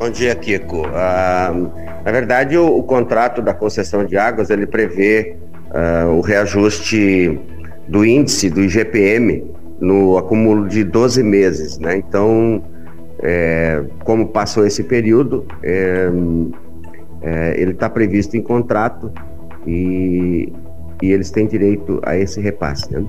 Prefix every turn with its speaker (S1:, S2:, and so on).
S1: Bom dia, Kiko. Ah, na verdade, o, o, contrato da concessão de águas ele prevê ah, o reajuste do índice do IGPM no acúmulo de 12 meses, né? Então, é, como passou esse período, é, é, ele está previsto em contrato e, e eles têm direito a esse repasse. Né?